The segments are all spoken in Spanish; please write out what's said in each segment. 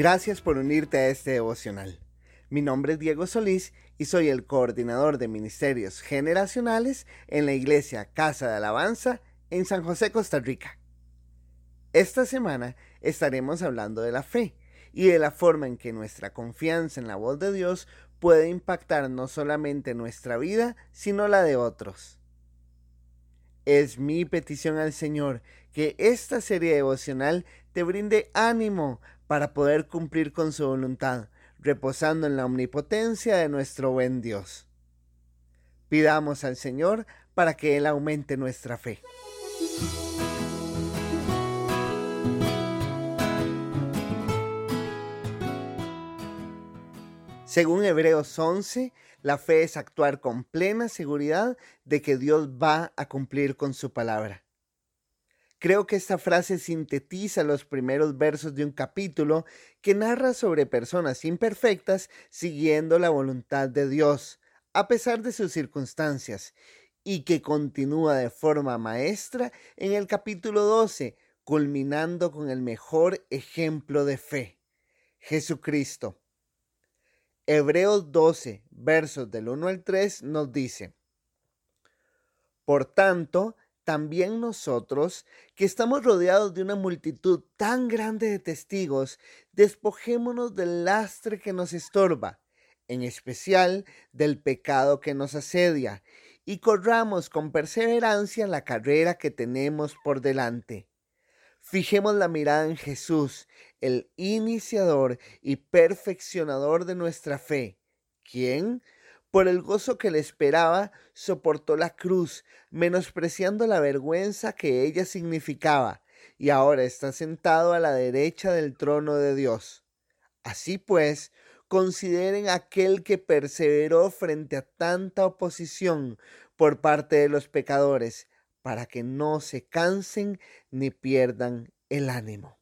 Gracias por unirte a este devocional. Mi nombre es Diego Solís y soy el coordinador de ministerios generacionales en la iglesia Casa de Alabanza en San José, Costa Rica. Esta semana estaremos hablando de la fe y de la forma en que nuestra confianza en la voz de Dios puede impactar no solamente nuestra vida, sino la de otros. Es mi petición al Señor que esta serie devocional te brinde ánimo para poder cumplir con su voluntad, reposando en la omnipotencia de nuestro buen Dios. Pidamos al Señor para que Él aumente nuestra fe. Según Hebreos 11, la fe es actuar con plena seguridad de que Dios va a cumplir con su palabra. Creo que esta frase sintetiza los primeros versos de un capítulo que narra sobre personas imperfectas siguiendo la voluntad de Dios, a pesar de sus circunstancias, y que continúa de forma maestra en el capítulo 12, culminando con el mejor ejemplo de fe, Jesucristo. Hebreos 12, versos del 1 al 3 nos dice, Por tanto, también nosotros, que estamos rodeados de una multitud tan grande de testigos, despojémonos del lastre que nos estorba, en especial del pecado que nos asedia, y corramos con perseverancia la carrera que tenemos por delante. Fijemos la mirada en Jesús, el iniciador y perfeccionador de nuestra fe, quien, por el gozo que le esperaba, soportó la cruz, menospreciando la vergüenza que ella significaba, y ahora está sentado a la derecha del trono de Dios. Así pues, consideren aquel que perseveró frente a tanta oposición por parte de los pecadores, para que no se cansen ni pierdan el ánimo.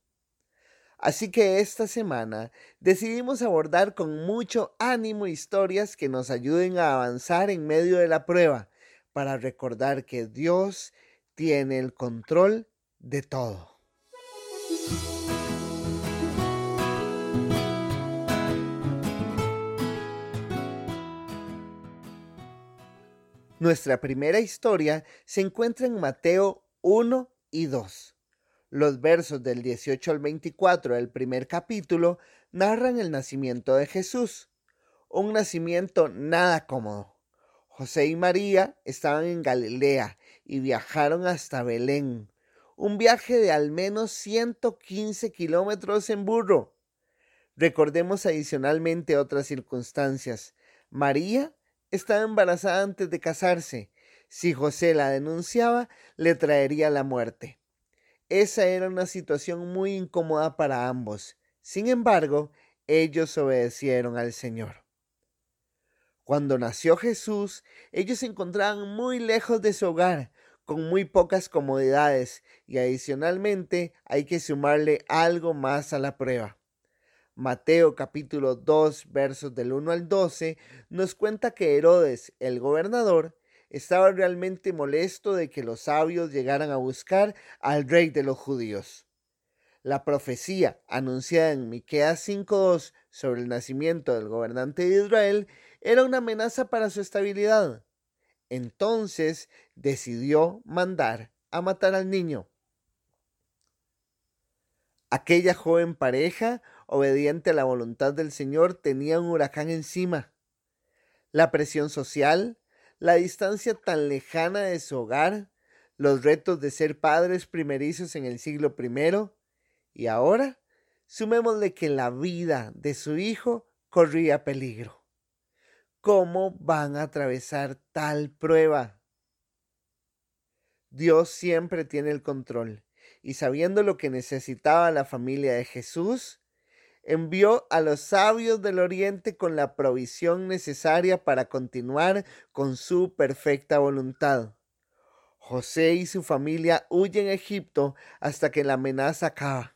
Así que esta semana decidimos abordar con mucho ánimo historias que nos ayuden a avanzar en medio de la prueba, para recordar que Dios tiene el control de todo. Nuestra primera historia se encuentra en Mateo 1 y 2. Los versos del 18 al 24 del primer capítulo narran el nacimiento de Jesús, un nacimiento nada cómodo. José y María estaban en Galilea y viajaron hasta Belén, un viaje de al menos 115 kilómetros en burro. Recordemos adicionalmente otras circunstancias. María estaba embarazada antes de casarse. Si José la denunciaba, le traería la muerte. Esa era una situación muy incómoda para ambos. Sin embargo, ellos obedecieron al Señor. Cuando nació Jesús, ellos se encontraban muy lejos de su hogar, con muy pocas comodidades, y adicionalmente hay que sumarle algo más a la prueba. Mateo capítulo 2 versos del 1 al 12 nos cuenta que Herodes, el gobernador, estaba realmente molesto de que los sabios llegaran a buscar al rey de los judíos. La profecía anunciada en Miqueas 5:2 sobre el nacimiento del gobernante de Israel era una amenaza para su estabilidad. Entonces decidió mandar a matar al niño. Aquella joven pareja, obediente a la voluntad del Señor, tenía un huracán encima. La presión social, la distancia tan lejana de su hogar, los retos de ser padres primerizos en el siglo I, y ahora sumémosle que la vida de su hijo corría peligro. ¿Cómo van a atravesar tal prueba? Dios siempre tiene el control, y sabiendo lo que necesitaba la familia de Jesús, envió a los sabios del oriente con la provisión necesaria para continuar con su perfecta voluntad. José y su familia huyen a Egipto hasta que la amenaza acaba.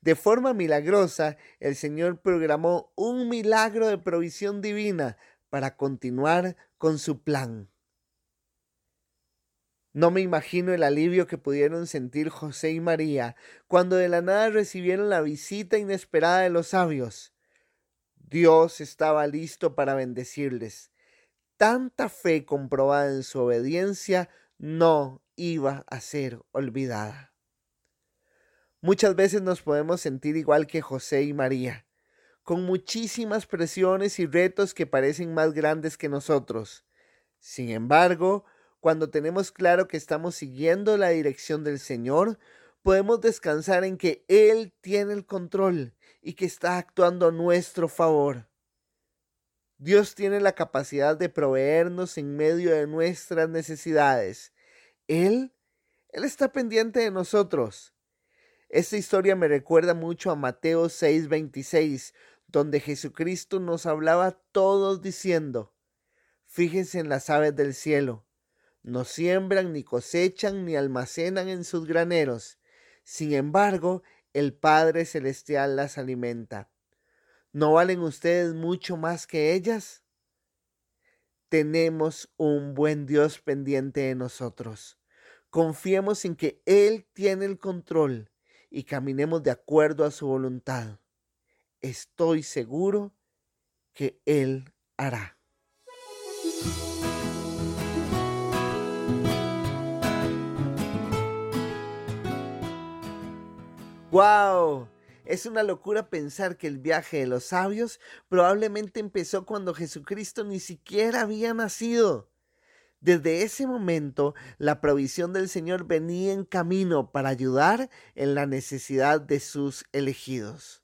De forma milagrosa, el Señor programó un milagro de provisión divina para continuar con su plan. No me imagino el alivio que pudieron sentir José y María cuando de la nada recibieron la visita inesperada de los sabios. Dios estaba listo para bendecirles. Tanta fe comprobada en su obediencia no iba a ser olvidada. Muchas veces nos podemos sentir igual que José y María, con muchísimas presiones y retos que parecen más grandes que nosotros. Sin embargo, cuando tenemos claro que estamos siguiendo la dirección del Señor, podemos descansar en que Él tiene el control y que está actuando a nuestro favor. Dios tiene la capacidad de proveernos en medio de nuestras necesidades. Él, Él está pendiente de nosotros. Esta historia me recuerda mucho a Mateo 6:26, donde Jesucristo nos hablaba todos diciendo, Fíjense en las aves del cielo no siembran, ni cosechan, ni almacenan en sus graneros. Sin embargo, el Padre Celestial las alimenta. ¿No valen ustedes mucho más que ellas? Tenemos un buen Dios pendiente de nosotros. Confiemos en que Él tiene el control y caminemos de acuerdo a su voluntad. Estoy seguro que Él hará. ¡Wow! Es una locura pensar que el viaje de los sabios probablemente empezó cuando Jesucristo ni siquiera había nacido. Desde ese momento, la provisión del Señor venía en camino para ayudar en la necesidad de sus elegidos.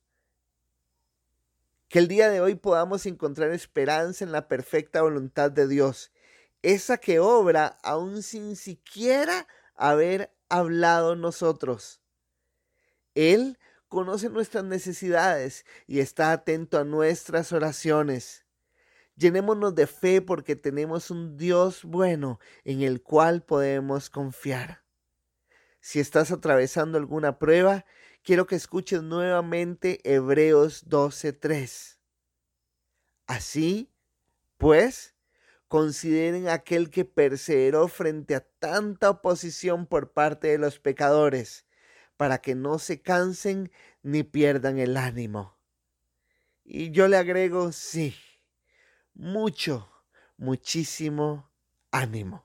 Que el día de hoy podamos encontrar esperanza en la perfecta voluntad de Dios, esa que obra aún sin siquiera haber hablado nosotros. Él conoce nuestras necesidades y está atento a nuestras oraciones. Llenémonos de fe porque tenemos un Dios bueno en el cual podemos confiar. Si estás atravesando alguna prueba, quiero que escuches nuevamente Hebreos 12:3. Así, pues, consideren aquel que perseveró frente a tanta oposición por parte de los pecadores para que no se cansen ni pierdan el ánimo. Y yo le agrego, sí, mucho, muchísimo ánimo.